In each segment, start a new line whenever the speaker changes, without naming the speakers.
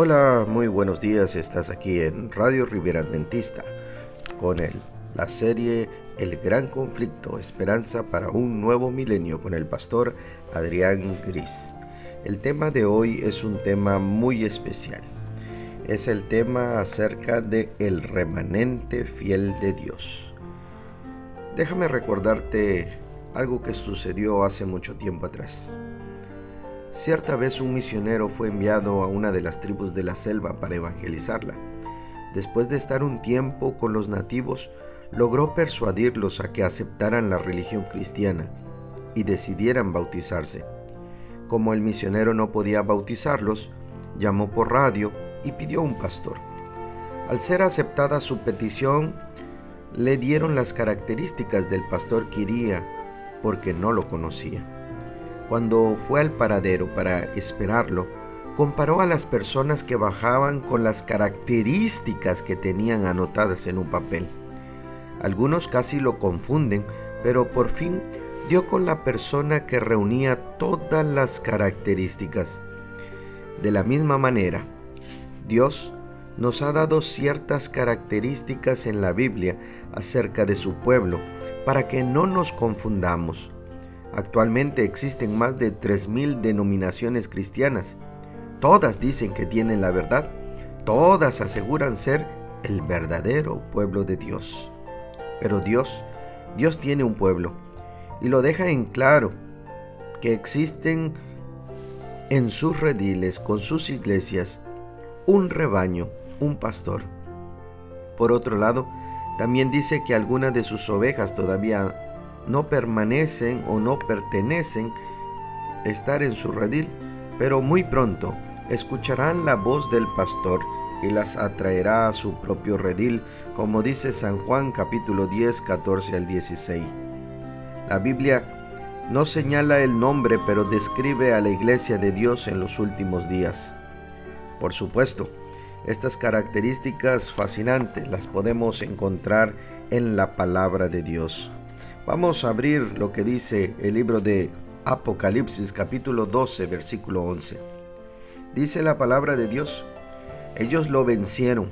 Hola, muy buenos días. Estás aquí en Radio Rivera Adventista con el, la serie El Gran Conflicto, Esperanza para un Nuevo Milenio con el pastor Adrián Gris. El tema de hoy es un tema muy especial. Es el tema acerca de el remanente fiel de Dios. Déjame recordarte algo que sucedió hace mucho tiempo atrás. Cierta vez un misionero fue enviado a una de las tribus de la selva para evangelizarla. Después de estar un tiempo con los nativos, logró persuadirlos a que aceptaran la religión cristiana y decidieran bautizarse. Como el misionero no podía bautizarlos, llamó por radio y pidió un pastor. Al ser aceptada su petición, le dieron las características del pastor que iría porque no lo conocía. Cuando fue al paradero para esperarlo, comparó a las personas que bajaban con las características que tenían anotadas en un papel. Algunos casi lo confunden, pero por fin dio con la persona que reunía todas las características. De la misma manera, Dios nos ha dado ciertas características en la Biblia acerca de su pueblo para que no nos confundamos. Actualmente existen más de 3.000 denominaciones cristianas. Todas dicen que tienen la verdad. Todas aseguran ser el verdadero pueblo de Dios. Pero Dios, Dios tiene un pueblo y lo deja en claro que existen en sus rediles, con sus iglesias, un rebaño, un pastor. Por otro lado, también dice que algunas de sus ovejas todavía no permanecen o no pertenecen estar en su redil, pero muy pronto escucharán la voz del pastor y las atraerá a su propio redil, como dice San Juan capítulo 10, 14 al 16. La Biblia no señala el nombre, pero describe a la iglesia de Dios en los últimos días. Por supuesto, estas características fascinantes las podemos encontrar en la palabra de Dios. Vamos a abrir lo que dice el libro de Apocalipsis capítulo 12 versículo 11. Dice la palabra de Dios, ellos lo vencieron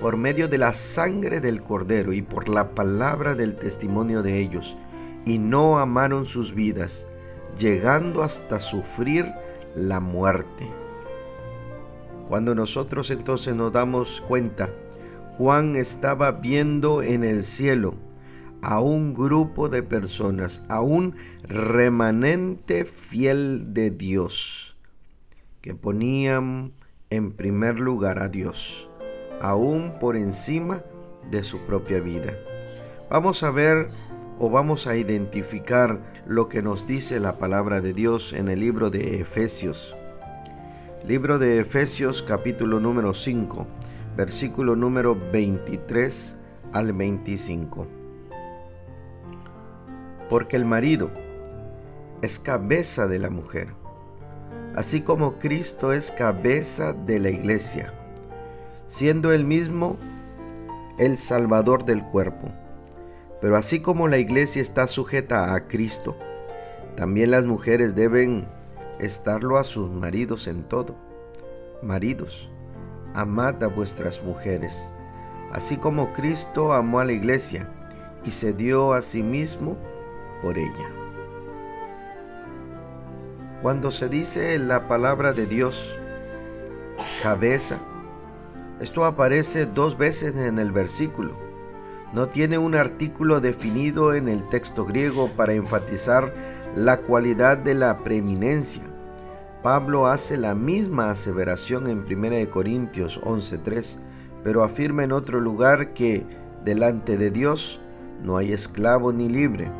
por medio de la sangre del cordero y por la palabra del testimonio de ellos, y no amaron sus vidas, llegando hasta sufrir la muerte. Cuando nosotros entonces nos damos cuenta, Juan estaba viendo en el cielo a un grupo de personas, a un remanente fiel de Dios, que ponían en primer lugar a Dios, aún por encima de su propia vida. Vamos a ver o vamos a identificar lo que nos dice la palabra de Dios en el libro de Efesios. Libro de Efesios capítulo número 5, versículo número 23 al 25 porque el marido es cabeza de la mujer, así como Cristo es cabeza de la iglesia, siendo él mismo el Salvador del cuerpo. Pero así como la iglesia está sujeta a Cristo, también las mujeres deben estarlo a sus maridos en todo. Maridos, amad a vuestras mujeres, así como Cristo amó a la iglesia y se dio a sí mismo por ella. Cuando se dice la palabra de Dios, cabeza, esto aparece dos veces en el versículo. No tiene un artículo definido en el texto griego para enfatizar la cualidad de la preeminencia. Pablo hace la misma aseveración en 1 Corintios 11:3, pero afirma en otro lugar que delante de Dios no hay esclavo ni libre,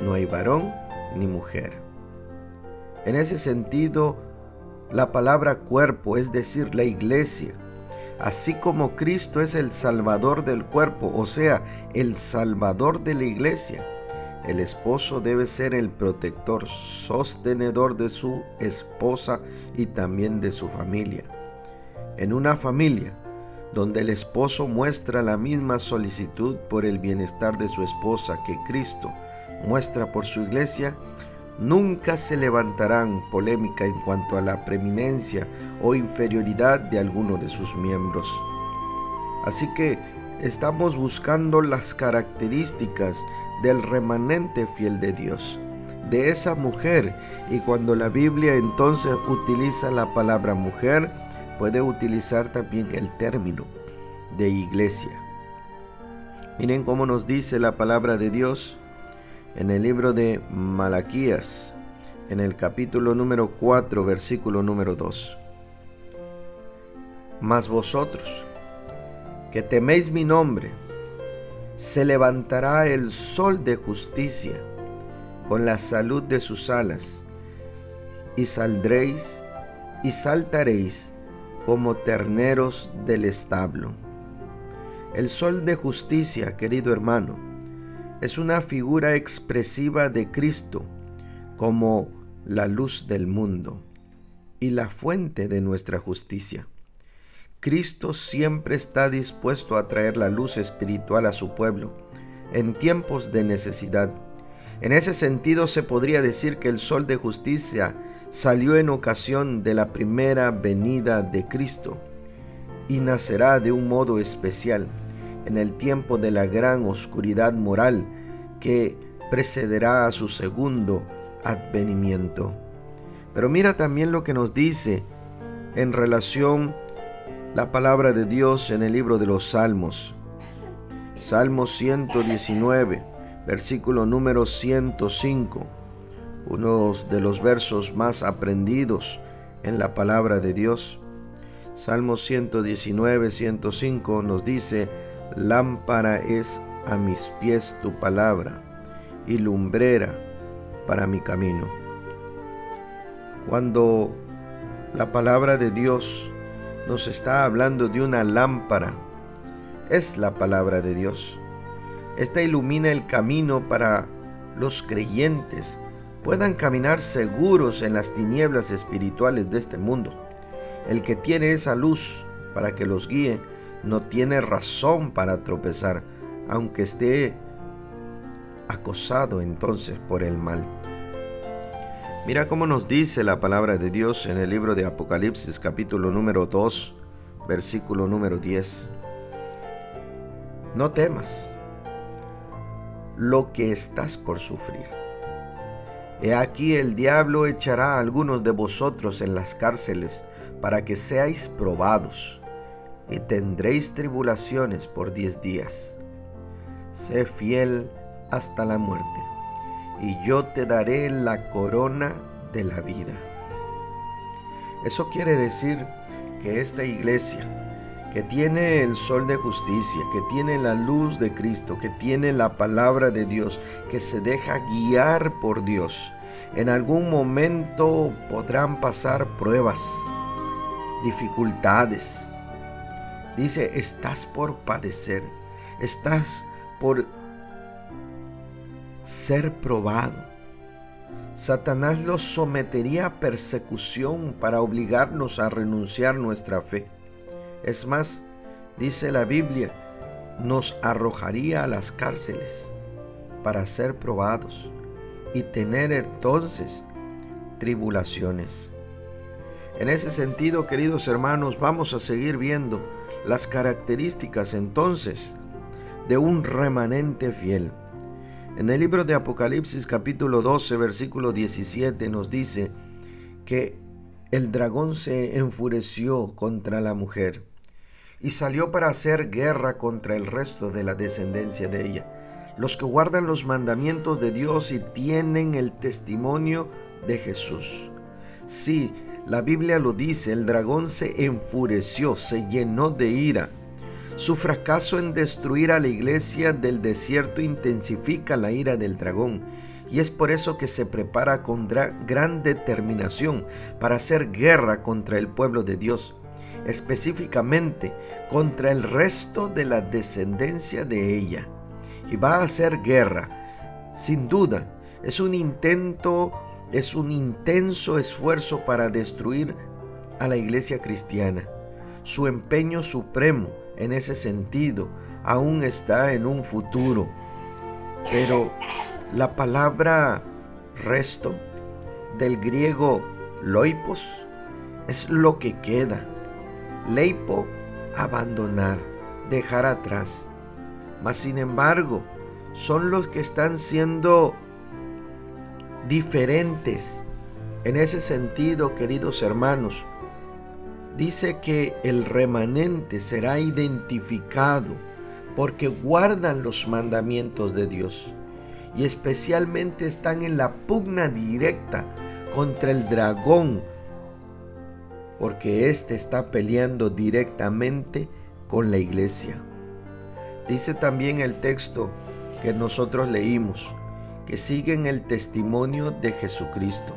no hay varón ni mujer. En ese sentido, la palabra cuerpo, es decir, la iglesia, así como Cristo es el salvador del cuerpo, o sea, el salvador de la iglesia, el esposo debe ser el protector, sostenedor de su esposa y también de su familia. En una familia donde el esposo muestra la misma solicitud por el bienestar de su esposa que Cristo muestra por su iglesia, Nunca se levantarán polémica en cuanto a la preeminencia o inferioridad de alguno de sus miembros. Así que estamos buscando las características del remanente fiel de Dios, de esa mujer. Y cuando la Biblia entonces utiliza la palabra mujer, puede utilizar también el término de iglesia. Miren cómo nos dice la palabra de Dios en el libro de Malaquías, en el capítulo número 4, versículo número 2. Mas vosotros, que teméis mi nombre, se levantará el sol de justicia con la salud de sus alas, y saldréis y saltaréis como terneros del establo. El sol de justicia, querido hermano, es una figura expresiva de Cristo como la luz del mundo y la fuente de nuestra justicia. Cristo siempre está dispuesto a traer la luz espiritual a su pueblo en tiempos de necesidad. En ese sentido se podría decir que el sol de justicia salió en ocasión de la primera venida de Cristo y nacerá de un modo especial en el tiempo de la gran oscuridad moral que precederá a su segundo advenimiento. Pero mira también lo que nos dice en relación la palabra de Dios en el libro de los Salmos. Salmo 119, versículo número 105, uno de los versos más aprendidos en la palabra de Dios. Salmo 119, 105 nos dice, Lámpara es a mis pies tu palabra y lumbrera para mi camino. Cuando la palabra de Dios nos está hablando de una lámpara, es la palabra de Dios. Esta ilumina el camino para los creyentes puedan caminar seguros en las tinieblas espirituales de este mundo. El que tiene esa luz para que los guíe no tiene razón para tropezar, aunque esté acosado entonces por el mal. Mira cómo nos dice la palabra de Dios en el libro de Apocalipsis capítulo número 2, versículo número 10. No temas lo que estás por sufrir. He aquí el diablo echará a algunos de vosotros en las cárceles para que seáis probados y tendréis tribulaciones por diez días. Sé fiel hasta la muerte, y yo te daré la corona de la vida. Eso quiere decir que esta iglesia, que tiene el sol de justicia, que tiene la luz de Cristo, que tiene la palabra de Dios, que se deja guiar por Dios, en algún momento podrán pasar pruebas, dificultades, Dice, estás por padecer, estás por ser probado. Satanás los sometería a persecución para obligarnos a renunciar nuestra fe. Es más, dice la Biblia, nos arrojaría a las cárceles para ser probados y tener entonces tribulaciones. En ese sentido, queridos hermanos, vamos a seguir viendo las características entonces de un remanente fiel. En el libro de Apocalipsis capítulo 12 versículo 17 nos dice que el dragón se enfureció contra la mujer y salió para hacer guerra contra el resto de la descendencia de ella, los que guardan los mandamientos de Dios y tienen el testimonio de Jesús. Sí, la Biblia lo dice, el dragón se enfureció, se llenó de ira. Su fracaso en destruir a la iglesia del desierto intensifica la ira del dragón y es por eso que se prepara con gran determinación para hacer guerra contra el pueblo de Dios, específicamente contra el resto de la descendencia de ella. Y va a hacer guerra, sin duda, es un intento es un intenso esfuerzo para destruir a la iglesia cristiana. Su empeño supremo en ese sentido aún está en un futuro. Pero la palabra resto, del griego loipos, es lo que queda. Leipo, abandonar, dejar atrás. Mas sin embargo, son los que están siendo diferentes. En ese sentido, queridos hermanos, dice que el remanente será identificado porque guardan los mandamientos de Dios y especialmente están en la pugna directa contra el dragón porque éste está peleando directamente con la iglesia. Dice también el texto que nosotros leímos, que siguen el testimonio de Jesucristo.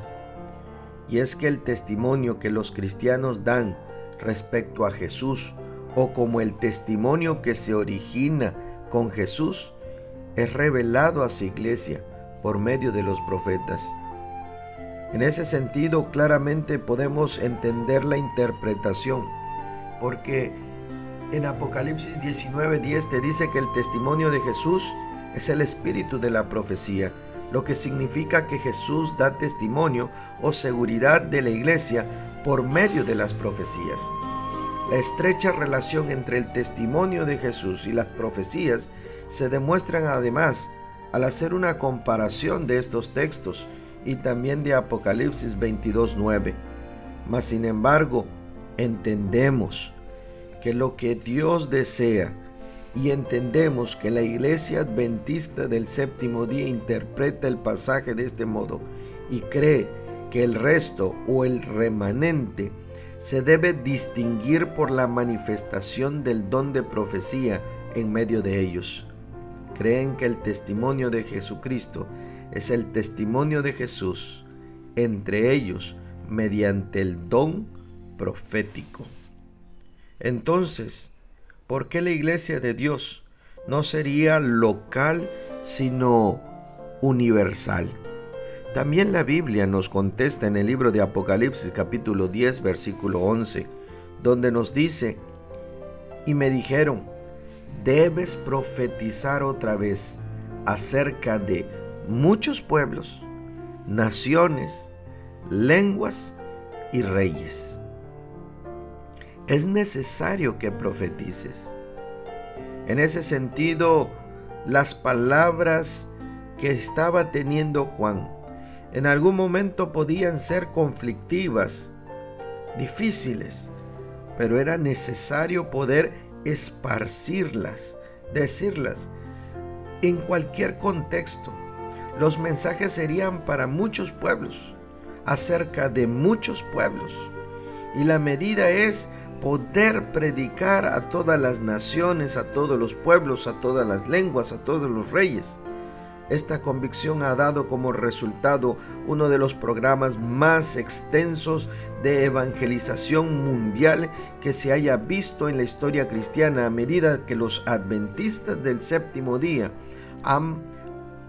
Y es que el testimonio que los cristianos dan respecto a Jesús o como el testimonio que se origina con Jesús es revelado a su iglesia por medio de los profetas. En ese sentido claramente podemos entender la interpretación, porque en Apocalipsis 19:10 te dice que el testimonio de Jesús es el espíritu de la profecía, lo que significa que Jesús da testimonio o seguridad de la iglesia por medio de las profecías. La estrecha relación entre el testimonio de Jesús y las profecías se demuestran además al hacer una comparación de estos textos y también de Apocalipsis 22.9. Mas sin embargo, entendemos que lo que Dios desea y entendemos que la iglesia adventista del séptimo día interpreta el pasaje de este modo y cree que el resto o el remanente se debe distinguir por la manifestación del don de profecía en medio de ellos. Creen que el testimonio de Jesucristo es el testimonio de Jesús entre ellos mediante el don profético. Entonces, ¿por qué la iglesia de Dios no sería local sino universal? También la Biblia nos contesta en el libro de Apocalipsis capítulo 10 versículo 11, donde nos dice, y me dijeron, debes profetizar otra vez acerca de muchos pueblos, naciones, lenguas y reyes. Es necesario que profetices. En ese sentido, las palabras que estaba teniendo Juan en algún momento podían ser conflictivas, difíciles, pero era necesario poder esparcirlas, decirlas en cualquier contexto los mensajes serían para muchos pueblos, acerca de muchos pueblos. Y la medida es poder predicar a todas las naciones, a todos los pueblos, a todas las lenguas, a todos los reyes. Esta convicción ha dado como resultado uno de los programas más extensos de evangelización mundial que se haya visto en la historia cristiana a medida que los adventistas del séptimo día han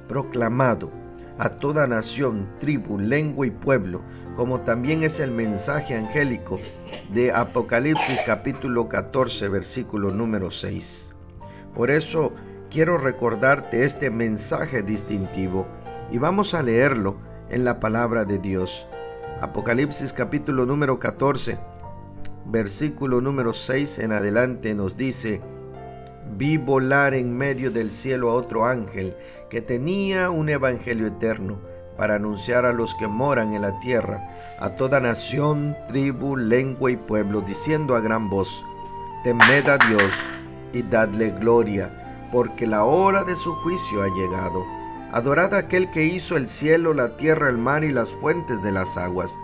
proclamado a toda nación, tribu, lengua y pueblo, como también es el mensaje angélico de Apocalipsis capítulo 14 versículo número 6. Por eso quiero recordarte este mensaje distintivo y vamos a leerlo en la palabra de Dios. Apocalipsis capítulo número 14 versículo número 6 en adelante nos dice, vi volar en medio del cielo a otro ángel que tenía un evangelio eterno para anunciar a los que moran en la tierra, a toda nación, tribu, lengua y pueblo, diciendo a gran voz, temed a Dios y dadle gloria, porque la hora de su juicio ha llegado. Adorad a aquel que hizo el cielo, la tierra, el mar y las fuentes de las aguas.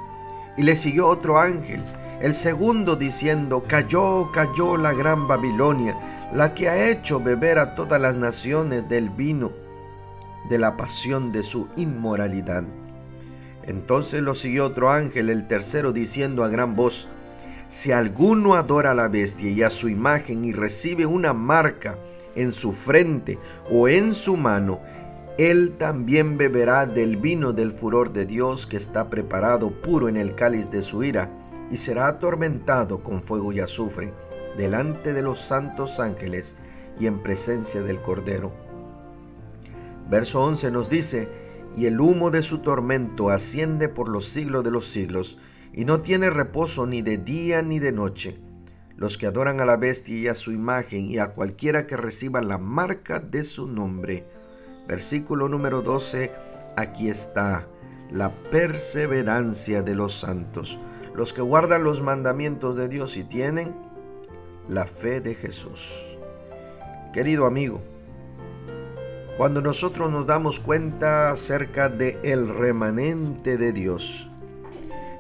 Y le siguió otro ángel, el segundo diciendo, cayó, cayó la gran Babilonia, la que ha hecho beber a todas las naciones del vino de la pasión de su inmoralidad. Entonces lo siguió otro ángel, el tercero, diciendo a gran voz, si alguno adora a la bestia y a su imagen y recibe una marca en su frente o en su mano, él también beberá del vino del furor de Dios que está preparado puro en el cáliz de su ira, y será atormentado con fuego y azufre delante de los santos ángeles y en presencia del Cordero. Verso 11 nos dice, y el humo de su tormento asciende por los siglos de los siglos, y no tiene reposo ni de día ni de noche. Los que adoran a la bestia y a su imagen y a cualquiera que reciba la marca de su nombre. Versículo número 12, aquí está la perseverancia de los santos, los que guardan los mandamientos de Dios y tienen la fe de Jesús. Querido amigo, cuando nosotros nos damos cuenta acerca de el remanente de Dios,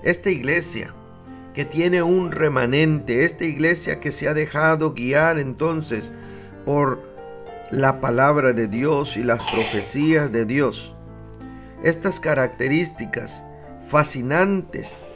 esta iglesia que tiene un remanente, esta iglesia que se ha dejado guiar entonces por la palabra de Dios y las profecías de Dios. Estas características fascinantes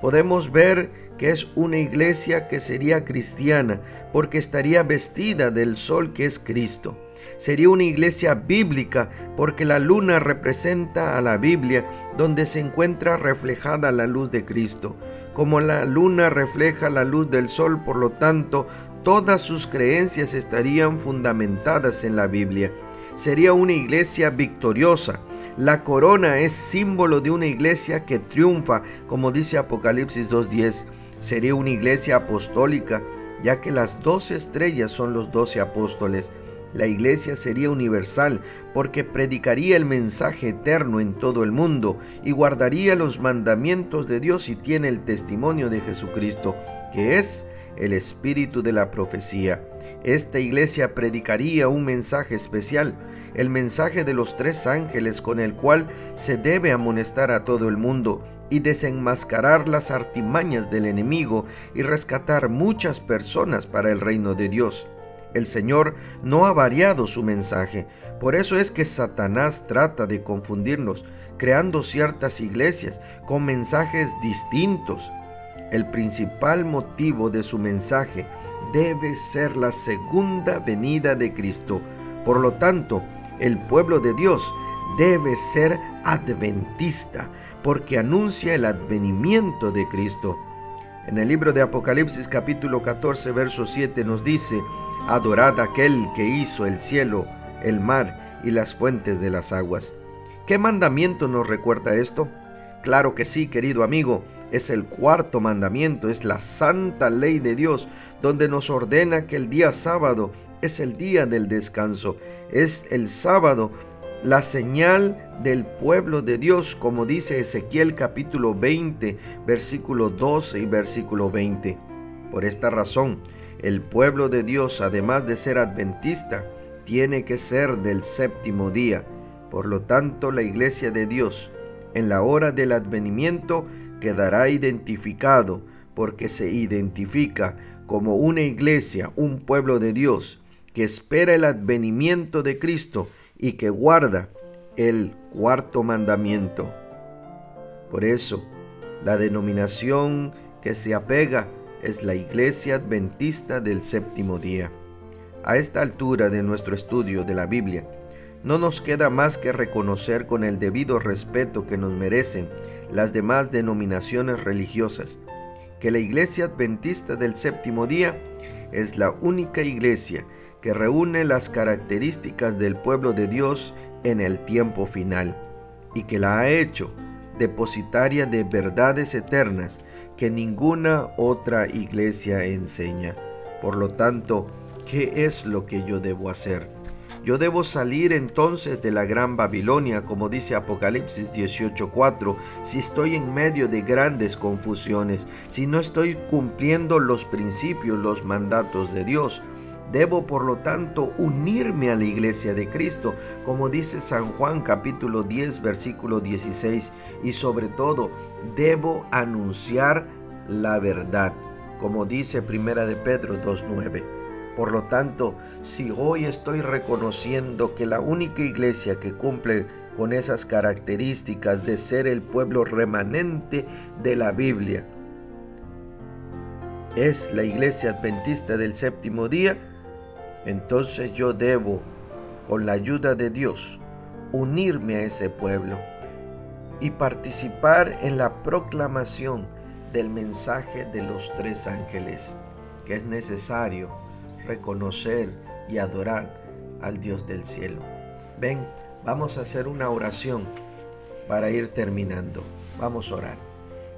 podemos ver que es una iglesia que sería cristiana porque estaría vestida del sol que es Cristo. Sería una iglesia bíblica porque la luna representa a la Biblia donde se encuentra reflejada la luz de Cristo. Como la luna refleja la luz del sol, por lo tanto, todas sus creencias estarían fundamentadas en la Biblia. Sería una iglesia victoriosa, la corona es símbolo de una iglesia que triunfa, como dice Apocalipsis 2.10. Sería una iglesia apostólica, ya que las doce estrellas son los doce apóstoles. La iglesia sería universal porque predicaría el mensaje eterno en todo el mundo y guardaría los mandamientos de Dios y tiene el testimonio de Jesucristo, que es el espíritu de la profecía. Esta iglesia predicaría un mensaje especial, el mensaje de los tres ángeles con el cual se debe amonestar a todo el mundo y desenmascarar las artimañas del enemigo y rescatar muchas personas para el reino de Dios. El Señor no ha variado su mensaje, por eso es que Satanás trata de confundirnos, creando ciertas iglesias con mensajes distintos el principal motivo de su mensaje debe ser la segunda venida de Cristo. Por lo tanto, el pueblo de Dios debe ser adventista porque anuncia el advenimiento de Cristo. En el libro de Apocalipsis capítulo 14 verso 7 nos dice, Adorad aquel que hizo el cielo, el mar y las fuentes de las aguas. ¿Qué mandamiento nos recuerda esto? Claro que sí, querido amigo, es el cuarto mandamiento, es la santa ley de Dios, donde nos ordena que el día sábado es el día del descanso, es el sábado la señal del pueblo de Dios, como dice Ezequiel capítulo 20, versículo 12 y versículo 20. Por esta razón, el pueblo de Dios, además de ser adventista, tiene que ser del séptimo día. Por lo tanto, la iglesia de Dios, en la hora del advenimiento, quedará identificado porque se identifica como una iglesia, un pueblo de Dios que espera el advenimiento de Cristo y que guarda el cuarto mandamiento. Por eso, la denominación que se apega es la Iglesia Adventista del Séptimo Día. A esta altura de nuestro estudio de la Biblia, no nos queda más que reconocer con el debido respeto que nos merecen las demás denominaciones religiosas, que la Iglesia Adventista del Séptimo Día es la única iglesia que reúne las características del pueblo de Dios en el tiempo final y que la ha hecho depositaria de verdades eternas que ninguna otra iglesia enseña. Por lo tanto, ¿qué es lo que yo debo hacer? Yo debo salir entonces de la gran Babilonia, como dice Apocalipsis 18:4, si estoy en medio de grandes confusiones, si no estoy cumpliendo los principios, los mandatos de Dios. Debo por lo tanto unirme a la iglesia de Cristo, como dice San Juan capítulo 10 versículo 16, y sobre todo debo anunciar la verdad, como dice Primera de Pedro 2:9. Por lo tanto, si hoy estoy reconociendo que la única iglesia que cumple con esas características de ser el pueblo remanente de la Biblia es la iglesia adventista del séptimo día, entonces yo debo, con la ayuda de Dios, unirme a ese pueblo y participar en la proclamación del mensaje de los tres ángeles, que es necesario reconocer y adorar al Dios del cielo. Ven, vamos a hacer una oración para ir terminando. Vamos a orar.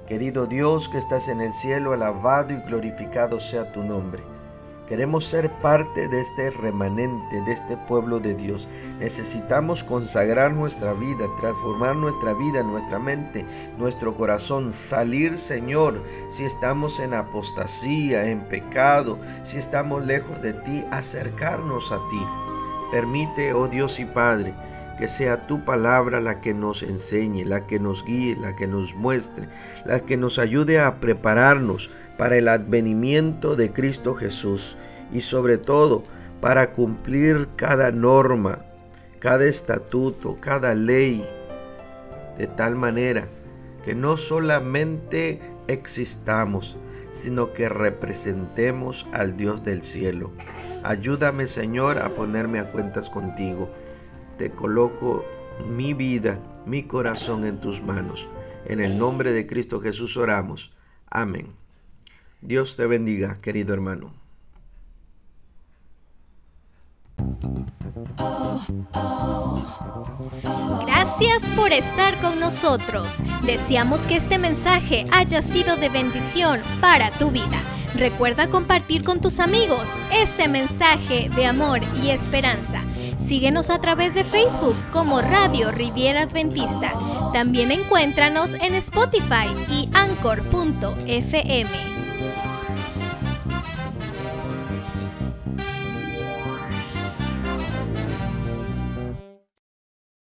Querido Dios que estás en el cielo, alabado y glorificado sea tu nombre. Queremos ser parte de este remanente, de este pueblo de Dios. Necesitamos consagrar nuestra vida, transformar nuestra vida, nuestra mente, nuestro corazón, salir, Señor, si estamos en apostasía, en pecado, si estamos lejos de ti, acercarnos a ti. Permite, oh Dios y Padre, que sea tu palabra la que nos enseñe, la que nos guíe, la que nos muestre, la que nos ayude a prepararnos para el advenimiento de Cristo Jesús y sobre todo para cumplir cada norma, cada estatuto, cada ley, de tal manera que no solamente existamos, sino que representemos al Dios del cielo. Ayúdame Señor a ponerme a cuentas contigo. Te coloco mi vida, mi corazón en tus manos. En el nombre de Cristo Jesús oramos. Amén. Dios te bendiga, querido hermano.
Gracias por estar con nosotros. Deseamos que este mensaje haya sido de bendición para tu vida. Recuerda compartir con tus amigos este mensaje de amor y esperanza. Síguenos a través de Facebook como Radio Riviera Adventista. También encuéntranos en Spotify y Anchor.fm.